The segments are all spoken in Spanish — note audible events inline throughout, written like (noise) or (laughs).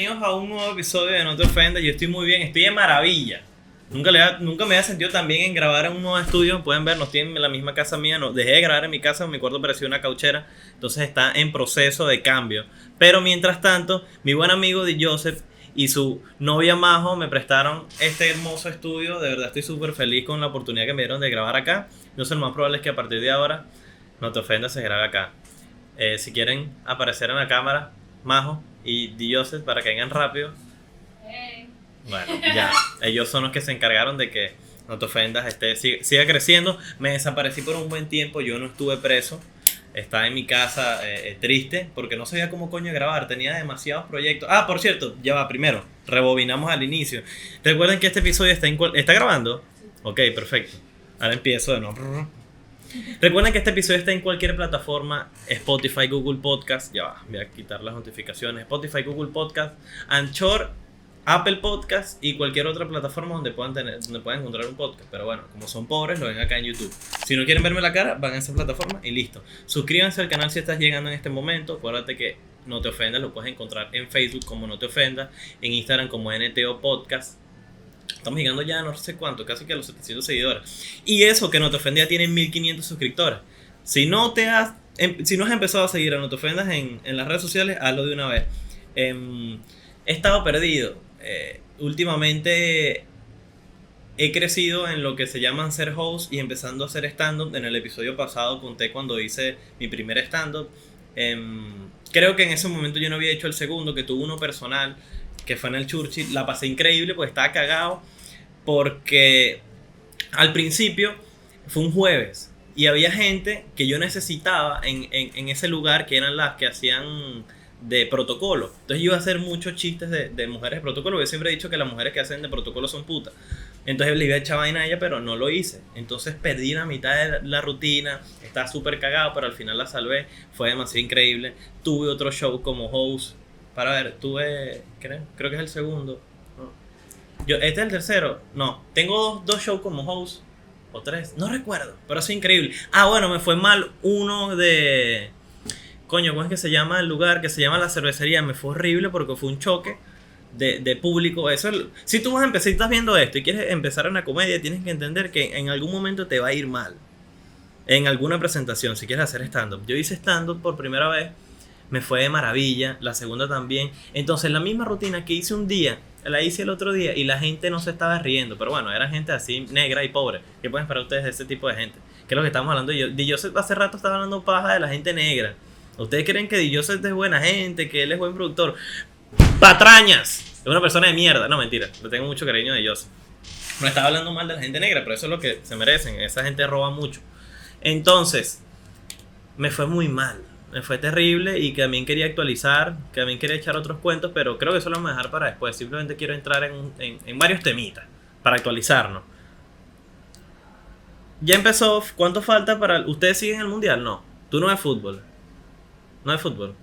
Bienvenidos a un nuevo episodio de No te ofendas. Yo estoy muy bien, estoy de maravilla. Nunca, le ha- nunca me había sentido tan bien en grabar en un nuevo estudio. Pueden ver, no estoy en la misma casa mía. No, dejé de grabar en mi casa, mi cuarto parecía una cauchera. Entonces está en proceso de cambio. Pero mientras tanto, mi buen amigo de Joseph y su novia Majo me prestaron este hermoso estudio. De verdad estoy súper feliz con la oportunidad que me dieron de grabar acá. Entonces lo más probable es que a partir de ahora, No te ofendas, se grabe acá. Eh, si quieren aparecer en la cámara, Majo y Di Joseph para que vengan rápido. Bueno, ya. Ellos son los que se encargaron de que no te ofendas, este, siga, siga creciendo. Me desaparecí por un buen tiempo, yo no estuve preso. Estaba en mi casa eh, eh, triste porque no sabía cómo coño grabar, tenía demasiados proyectos. Ah, por cierto, ya va, primero, rebobinamos al inicio. Recuerden que este episodio está, en ¿está grabando. Ok, perfecto. Ahora empiezo de nuevo. (laughs) Recuerden que este episodio está en cualquier plataforma, Spotify, Google Podcast, ya va, voy a quitar las notificaciones, Spotify, Google Podcast, Anchor, Apple Podcast y cualquier otra plataforma donde puedan tener, donde puedan encontrar un podcast. Pero bueno, como son pobres, lo ven acá en YouTube. Si no quieren verme la cara, van a esa plataforma y listo. Suscríbanse al canal si estás llegando en este momento. Acuérdate que No Te Ofendas lo puedes encontrar en Facebook como No Te Ofendas, en Instagram como NTO Podcast. Estamos llegando ya a no sé cuánto, casi que a los 700 seguidores. Y eso que No Te Ofendas ya tiene 1500 suscriptores. Si no te has, em- si no has empezado a seguir a No Ofendas en, en las redes sociales, hazlo de una vez. Em, he estado perdido. Eh, últimamente he crecido en lo que se llaman ser host y empezando a hacer stand-up. En el episodio pasado conté cuando hice mi primer stand-up. Em, creo que en ese momento yo no había hecho el segundo, que tuve uno personal, que fue en el Churchill. La pasé increíble, pues estaba cagado. Porque al principio fue un jueves y había gente que yo necesitaba en, en- ese lugar que eran las que hacían de protocolo. Entonces yo iba a hacer muchos chistes de, mujeres de protocolo. Yo siempre he dicho que las mujeres que hacen de protocolo son putas. Entonces le iba a echar vaina a ella, pero no lo hice. Entonces perdí la mitad de la rutina. Estaba súper cagado, pero al final la salvé. Fue demasiado increíble. Tuve otro show como host. Para ver, tuve, creo, creo que es el segundo. No. Yo, ¿Este es el tercero? No. Tengo dos, dos shows como host. O tres. No recuerdo. Pero es increíble. Ah, bueno, me fue mal uno de... Coño, ¿cómo es que se llama el lugar? Que se llama la cervecería. Me fue horrible porque fue un choque de, de público. Eso es- si tú vas a empezar, estás viendo esto y quieres empezar una comedia, tienes que entender que en algún momento te va a ir mal. En alguna presentación, si quieres hacer stand-up. Yo hice stand-up por primera vez, me fue de maravilla. La segunda también. Entonces, la misma rutina que hice un día, la hice el otro día y la gente no se estaba riendo. Pero bueno, era gente así negra y pobre. ¿Qué pueden esperar ustedes de ese tipo de gente? Que es lo que estamos hablando. Yo, Joseph hace rato estaba hablando paja de la gente negra. ¿Ustedes creen que Joseph es buena gente, que él es buen productor? ¡Patrañas! Es una persona de mierda. No, mentira. Le tengo mucho cariño de Joseph. No estaba hablando mal de la gente negra, pero eso es lo que se merecen. Esa gente roba mucho. Entonces, me fue muy mal. Me fue terrible y que también quería actualizar, que también quería echar otros cuentos, pero creo que eso lo vamos a dejar para después. Simplemente quiero entrar en, en, en varios temitas para actualizarnos. Ya empezó. ¿Cuánto falta para.? ¿Ustedes siguen el mundial? No. Tú no ves fútbol. No ves fútbol.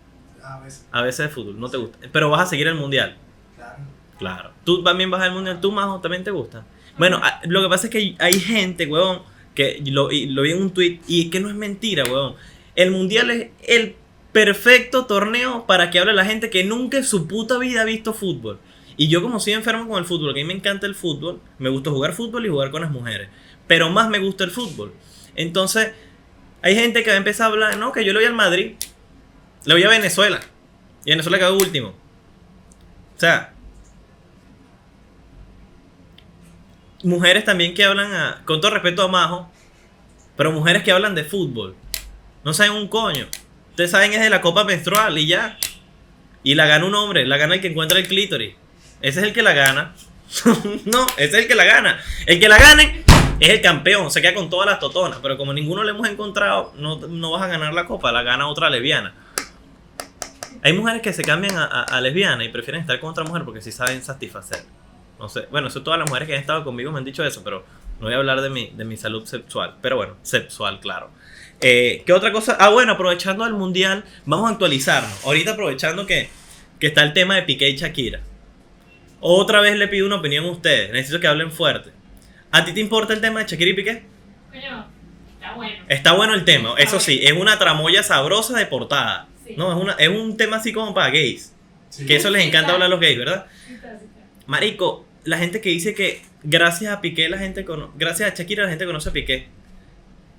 A veces, A veces es fútbol, no te gusta. Pero vas a seguir el mundial. claro. Claro. ¿Tú también vas al mundial? ¿Tú, Majo, también te gusta? Bueno, a- lo que pasa es que hay- gente, huevón, que lo, lo vi en un tweet y es que no es mentira, huevón. El mundial es el perfecto torneo para que hable la gente que nunca en su puta vida ha visto fútbol. Y yo como soy enfermo con el fútbol, que a mí me encanta el fútbol, me gusta jugar fútbol y jugar con las mujeres. Pero más me gusta el fútbol. Entonces, hay gente que va a empezar a hablar, no, que yo le voy al Madrid, le voy a Venezuela. Y Venezuela quedó último. O sea, mujeres también que hablan, a- con todo respeto a Majo, pero mujeres que hablan de fútbol. No saben un coño. Ustedes saben es de la copa menstrual y ya. Y la gana un hombre, la gana el que encuentra el clítoris. Ese es el que la gana. (laughs) no, ese es el que la gana. El que la gane es el campeón, se queda con todas las totonas. Pero como ninguno le hemos encontrado, no, no vas a ganar la copa, la gana otra lesbiana. Hay mujeres que se cambian a, a- a lesbiana y prefieren estar con otra mujer porque sí saben satisfacer. No sé, bueno, eso todas las mujeres que han estado conmigo me han dicho eso, pero no voy a hablar de mi, de mi salud sexual. Pero bueno, sexual, claro. Eh, ¿Qué otra cosa? Ah, bueno, aprovechando el mundial, vamos a actualizarnos. Ahorita aprovechando que, que está el tema de Piqué y Shakira. Otra vez le pido una opinión a ustedes. Necesito que hablen fuerte. ¿A ti te importa el tema de Shakira y Piqué? Coño, está bueno. Está bueno el tema, eso sí, es una tramoya sabrosa de portada. Sí. No, es, una, es un tema así como para gays. Sí. Que eso les encanta hablar a los gays, ¿verdad? Marico, la gente que dice que gracias a Piqué la gente conoce, gracias a Shakira la gente conoce a Piqué.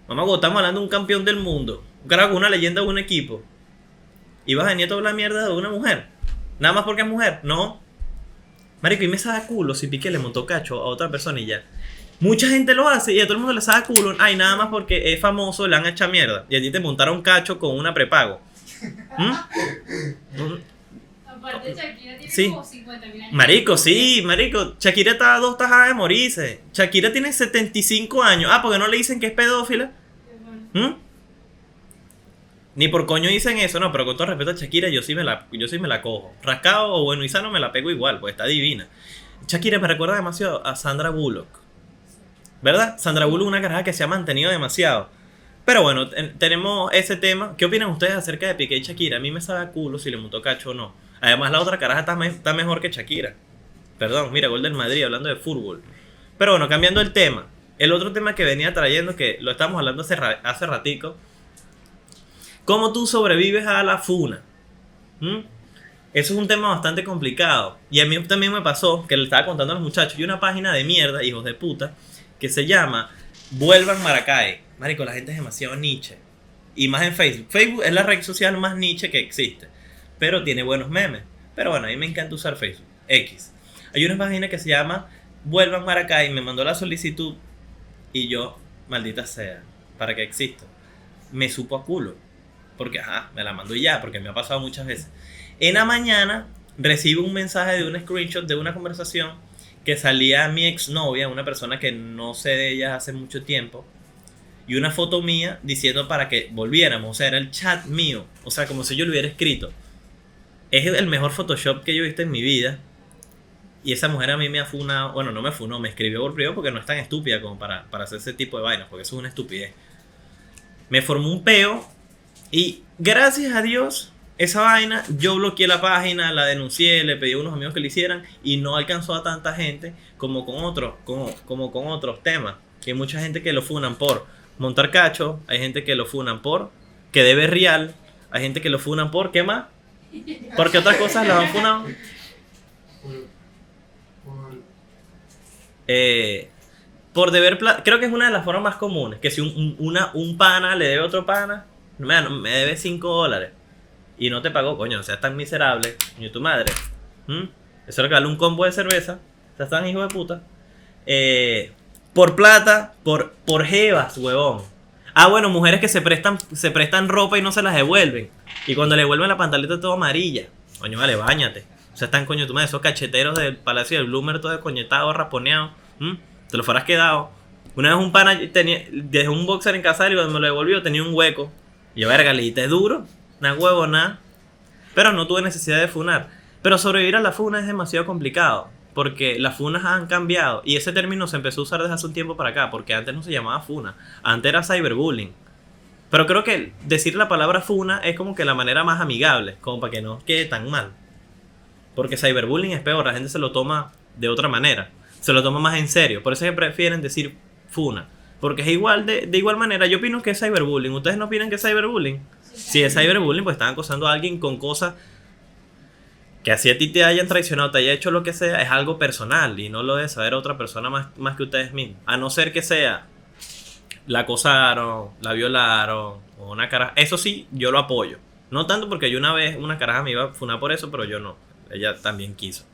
Mamá, huevo, estamos hablando de un campeón del mundo, un una leyenda de un equipo. Y vas a venir a hablar mierda de una mujer. Nada más porque es mujer, no. Marico, y me sabe culo si Piqué le montó cacho a otra persona y ya. Mucha gente lo hace y a todo el mundo le sabe culo. Ay, nada más porque es famoso, le han hecho mierda. Y a ti te montaron cacho con una prepago. ¿Mm? (laughs) Aparte, Shakira tiene Sí. como 50 mil años. Marico, sí, marico. Shakira está a dos tajadas de morirse. Shakira tiene 75 años. Ah, porque no le dicen que es pedófila. Bueno, ¿Mm? Ni por coño dicen eso, no, pero con todo respeto a Shakira, yo sí me la, yo sí me la cojo. Rascado o bueno y sano me la pego igual, pues está divina. Shakira me recuerda demasiado a Sandra Bullock. ¿Verdad? Sandra Bullock es una caraja que se ha mantenido demasiado. Pero bueno, ten- tenemos ese tema. ¿Qué opinan ustedes acerca de Piqué y Shakira? A mí me sabe a culo si le montó cacho o no. Además, la otra caraja está, me- está mejor que Shakira. Perdón, mira, gol del Madrid, hablando de fútbol. Pero bueno, cambiando el tema. El otro tema que venía trayendo, que lo estamos hablando hace, ra- hace ratico. ¿Cómo tú sobrevives a la funa? ¿Mm? Eso es un tema bastante complicado. Y a mí también me pasó, que le estaba contando a los muchachos, y una página de mierda, hijos de puta, que se llama Vuelvan Maracay. Marico, la gente es demasiado niche. Y más en Facebook. Facebook es la red social más niche que existe. Pero tiene buenos memes. Pero bueno, a mí me encanta usar Facebook. X. Hay una página que se llama Vuelvan Maracay. Me mandó la solicitud. Y yo, maldita sea, para que exista. Me supo a culo. Porque, ajá, me la mandó ya, porque me ha pasado muchas veces. En la mañana recibo un mensaje de un screenshot de una conversación que salía mi exnovia, una persona que no sé de ella hace mucho tiempo, y una foto mía diciendo para que volviéramos. O sea, era el chat mío. O sea, como si yo lo hubiera escrito. Es el mejor Photoshop que yo he visto en mi vida. Y esa mujer a mí me ha funado, bueno, no me funó, me escribió por privado porque no es tan estúpida como para, para hacer ese tipo de vainas, porque eso es una estupidez. Me formó un peo y gracias a Dios, esa vaina, yo bloqueé la página, la denuncié, le pedí a unos amigos que lo hicieran y no alcanzó a tanta gente como con otros, como, como con otros temas. Que hay mucha gente que lo funan por montar cacho, hay gente que lo funan por que debe real, hay gente que lo funan por, ¿qué más? Porque otras cosas las han funado. Eh, por deber plata, creo que es una de las formas más comunes. Que si un, un- una, un pana le debe otro pana, "Mira, me debe 5 dólares y no te pagó, coño, o sea, tan miserable, ni tu madre. ¿Mm? Eso regaló un combo de cerveza, o sea, tan hijo de puta. Eh, por plata, por, por jevas, huevón. Ah, bueno, mujeres que se prestan, se prestan ropa y no se las devuelven. Y cuando le devuelven la pantaleta toda amarilla. Coño, vale, bañate. O sea, están coño tu madre, esos cacheteros del Palacio del Bloomer, todo coñetado, raponeado. ¿m? Te lo fueras quedado. Una vez un pana tenía, dejó un boxer en casa y cuando me lo devolvió tenía un hueco. Y yo, verga, le duro. Nada huevo, nada. Pero no tuve necesidad de funar. Pero sobrevivir a la funa es demasiado complicado. Porque las funas han cambiado. Y ese término se empezó a usar desde hace un tiempo para acá. Porque antes no se llamaba funa. Antes era cyberbullying. Pero creo que decir la palabra funa es como que la manera más amigable. Como para que no quede tan mal. Porque cyberbullying es peor. La gente se lo toma de otra manera. Se lo toma más en serio. Por eso es que prefieren decir funa. Porque es igual de, de igual manera. Yo opino que es cyberbullying. ¿Ustedes no opinan que es cyberbullying? Si es cyberbullying, pues están acosando a alguien con cosas que así a ti te hayan traicionado, te haya hecho lo que sea, es algo personal y no lo debe saber otra persona más, más que ustedes mismos. A no ser que sea, la acosaron, la violaron, o una cara. Eso sí, yo lo apoyo. No tanto porque yo una vez, una caraja me iba a funar por eso, pero yo no. Ella también quiso.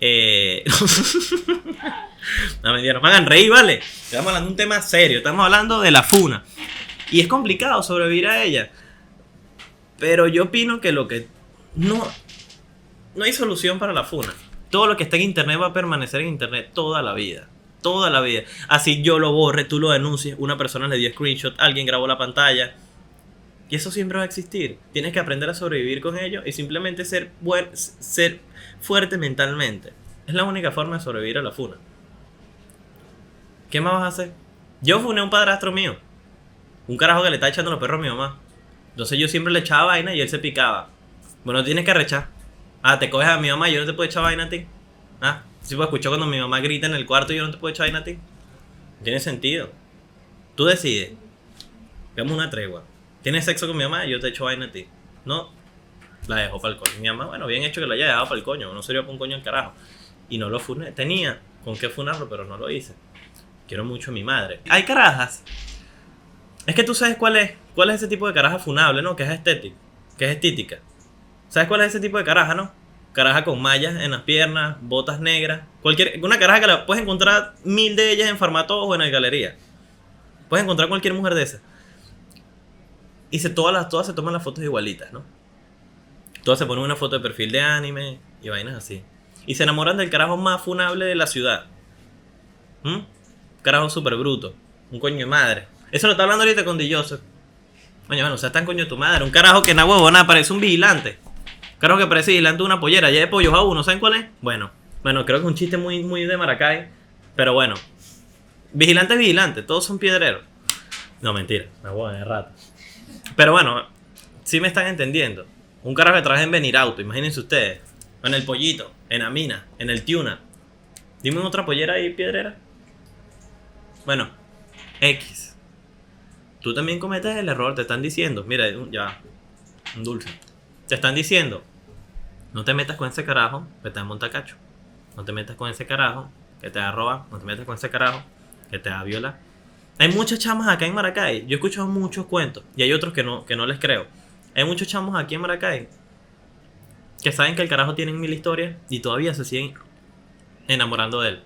Eh... (laughs) no mentira, no me hagan reír, ¿vale? Estamos hablando de un tema serio, estamos hablando de la funa. Y es complicado sobrevivir a ella. Pero yo opino que lo que no no hay solución para la funa. Todo lo que está en internet va a permanecer en internet toda la vida. Toda la vida. Así yo lo borre, tú lo denuncies, una persona le dio screenshot, alguien grabó la pantalla. Y eso siempre va a existir. Tienes que aprender a sobrevivir con ello y simplemente ser, ser fuerte mentalmente. Es la única forma de sobrevivir a la funa. ¿Qué más vas a hacer? Yo funé a un padrastro mío. Un carajo que le está echando los perros a mi mamá. Entonces yo siempre le echaba vaina y él se picaba. Bueno, tienes que arrechar. Ah, te coges a mi mamá y yo no te puedo echar vaina a ti. Ah, si pues escuchó cuando mi mamá grita en el cuarto y yo no te puedo echar vaina a ti. No Tiene sentido. Tú decides. Hagamos una tregua. Tienes sexo con mi mamá yo te echo vaina a ti. No. La dejó para el coño. Mi mamá, bueno, bien hecho que la haya dejado para el coño. No sería para un coño el carajo. Y no lo funé. Tenía con qué funarlo, pero no lo hice. Quiero mucho a mi madre. Hay carajas. Es que tú sabes cuál es, cuál es ese tipo de caraja funable, ¿no? Que es estética. Que es estética. ¿Sabes cuál es ese tipo de caraja, no? Caraja con mallas en las piernas, botas negras. Cualquier, una caraja que la puedes encontrar mil de ellas en Farmatodo o en la galería. Puedes encontrar cualquier mujer de esas. Y se, todas, las, todas se toman las fotos igualitas, ¿no? Todas se ponen una foto de perfil de anime y vainas así. Y se enamoran del carajo más funable de la ciudad. ¿Mm? Carajo súper bruto. Un coño de madre. Eso lo está hablando ahorita con D. Joseph. Coño, bueno, o sea, en coño de tu madre. Un carajo que na huevo, nada, parece un vigilante. Carajo que parece de una pollera. Ya de pollos a uno, ¿saben cuál es? Bueno, bueno, creo que es un chiste muy, muy de Maracay. Pero bueno. Vigilante es vigilante, todos son piedreros. No, mentira, una huevo de rato. Pero bueno, sí me están entendiendo. Un carajo que trabaja en Benirauto, imagínense ustedes. En el pollito, en la mina, en el tuna. Dime otra pollera ahí, piedrera. Bueno, X. Tú también cometes el error, te están diciendo. Mira, ya, un dulce. Te están diciendo, no te metas con ese carajo que te va a montar cacho. No te metas con ese carajo que te va a robar. No te metas con ese carajo que te va a violar. Hay muchos chamos acá en Maracay. Yo he escuchado muchos cuentos y hay otros que no, que no les creo. Hay muchos chamos aquí en Maracay que saben que el carajo tiene mil historias y todavía se siguen enamorando de él.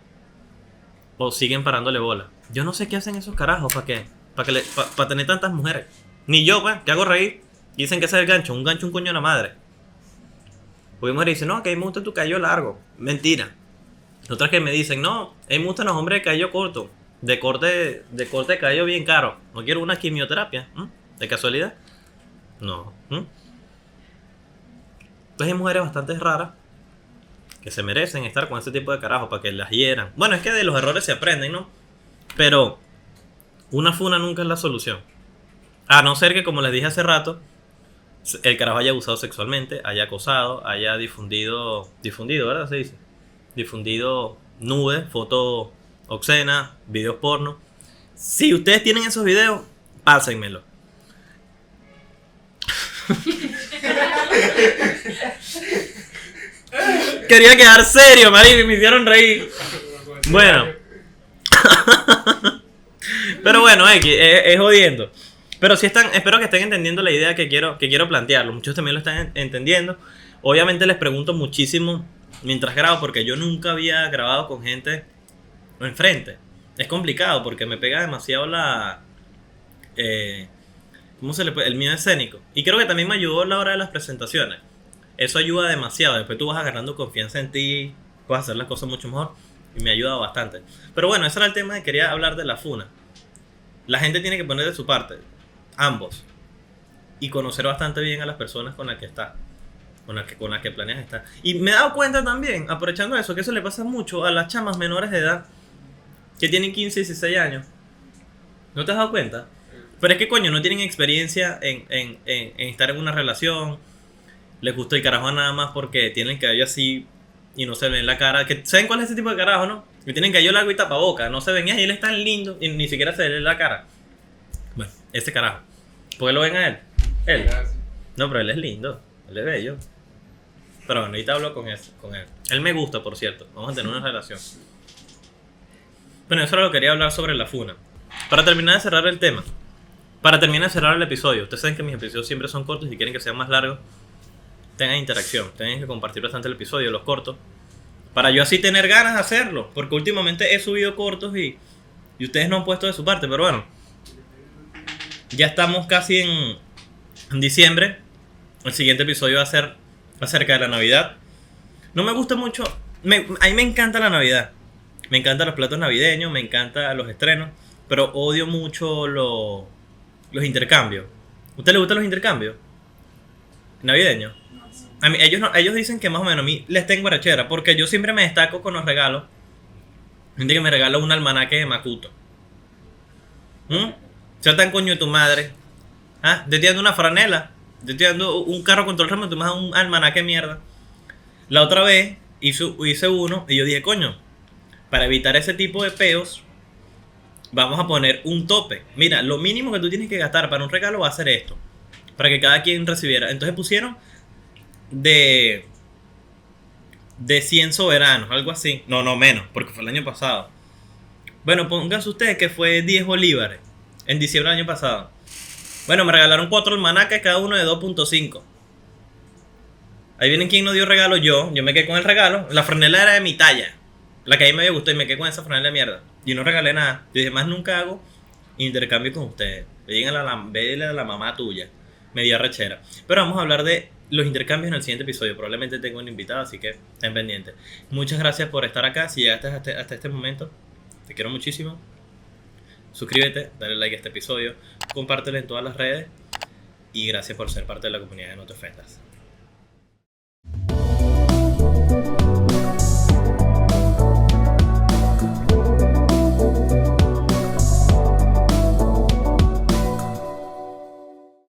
O siguen parándole bola. Yo no sé qué hacen esos carajos para qué. Para que le- pa tener tantas mujeres. Ni yo, pues, que hago reír. Dicen que es el gancho. Un gancho, un coño de la madre. Mujeres dicen, no, que a mí me gusta tu cabello largo. Mentira. Otras que me dicen, no, a mí me gustan los hombres de cabello corto. De corte, de corte de bien caro. No quiero una quimioterapia. ¿De casualidad? No. Entonces hay mujeres bastante raras que se merecen estar con ese tipo de carajo para que las hieran. Bueno, es que de los errores se aprenden, ¿no? Pero una funa nunca es la solución. A no ser que, como les dije hace rato, el carajo haya abusado sexualmente, haya acosado, haya difundido, difundido, ¿verdad? Se dice. Difundido nubes, fotos obscenas, videos porno. Si ustedes tienen esos videos, pásenmelo. Quería quedar serio, marico, y me hicieron reír. Bueno. (laughs) Pero bueno, es jodiendo. Pero sí están, espero que estén entendiendo la idea que quiero, que quiero plantearlo. Muchos también lo están en- entendiendo. Obviamente les pregunto muchísimo mientras grabo, porque yo nunca había grabado con gente enfrente. Es complicado porque me pega demasiado la. eh, ¿Cómo se le puede? El miedo escénico. Y creo que también me ayudó la hora de las presentaciones. Eso ayuda demasiado. Después tú vas agarrando confianza en ti, puedes hacer las cosas mucho mejor. Y me ha ayudado bastante. Pero bueno, ese era el tema que quería hablar de la funa. La gente tiene que poner de su parte. Ambos. Y conocer bastante bien a las personas con las que está. Con las que, con las que planeas estar. Y me he dado cuenta también, aprovechando eso, que eso le pasa mucho a las chamas menores de edad. Que tienen 15 y 16 años. ¿No te has dado cuenta? Pero es que coño, no tienen experiencia en, en- en- estar en una relación. Les gusta el carajo nada más porque tienen el cabello así y no se ven la cara. Que, ¿Saben cuál es ese tipo de carajo, no? Que tienen cabello largo y tapaboca. No se ven y él es tan lindo y ni siquiera se ve la cara. Bueno, ese carajo. ¿Por qué lo ven a él? Él. No, pero él es lindo. Él es bello. Pero bueno, ahorita hablo con él, con él. Él me gusta, por cierto. Vamos a tener una relación. Bueno, eso era lo que quería hablar sobre la funa. Para terminar de cerrar el tema. Para terminar de cerrar el episodio. Ustedes saben que mis episodios siempre son cortos y quieren que sean más largos. Tengan interacción. Tienen que compartir bastante el episodio, los cortos. Para yo así tener ganas de hacerlo. Porque últimamente he subido cortos y, y ustedes no han puesto de su parte. Pero bueno. Ya estamos casi en, diciembre. El siguiente episodio va a ser acerca de la Navidad. No me gusta mucho. Me, a mí me encanta la Navidad. Me encantan los platos navideños, me encantan los estrenos. Pero odio mucho lo- los intercambios. ¿A usted le gustan los intercambios? Navideños. A mí, ellos, no- ellos dicen que más o menos a mí les tengo arachera. Porque yo siempre me destaco con los regalos. Gente que me regala un almanaque de Makuto. ¿Mm? Sea tan coño de tu madre. ¿Ah? Te estoy dando una franela. Te estoy dando un carro control remoto. Tú me un almanaque de mierda. La otra vez hice, hice uno y yo dije, coño, para evitar ese tipo de peos, vamos a poner un tope. Mira, lo mínimo que tú tienes que gastar para un regalo va a ser esto. Para que cada quien recibiera. Entonces pusieron de. de 100 soberanos, algo así. No, no, menos, porque fue el año pasado. Bueno, pónganse ustedes que fue 10 bolívares en diciembre del año pasado. Bueno, me regalaron 4 almanaques, cada uno de 2.5. Ahí vienen quien nos dio regalo yo. Yo me quedé con el regalo. La franela era de mi talla. La que a mí me gustó y me quedé con esa franela de mierda. Y no regalé nada. Yo dije, más nunca hago intercambio con ustedes. Díganle a la, a la mamá tuya. Me dio arrechera. Pero vamos a hablar de los intercambios en el siguiente episodio. Probablemente tengo un invitado, así que estén pendientes. Muchas gracias por estar acá. Si llegaste hasta, hasta este momento, te quiero muchísimo. Suscríbete, dale like a este episodio, compártelo en todas las redes y gracias por ser parte de la comunidad de No Te.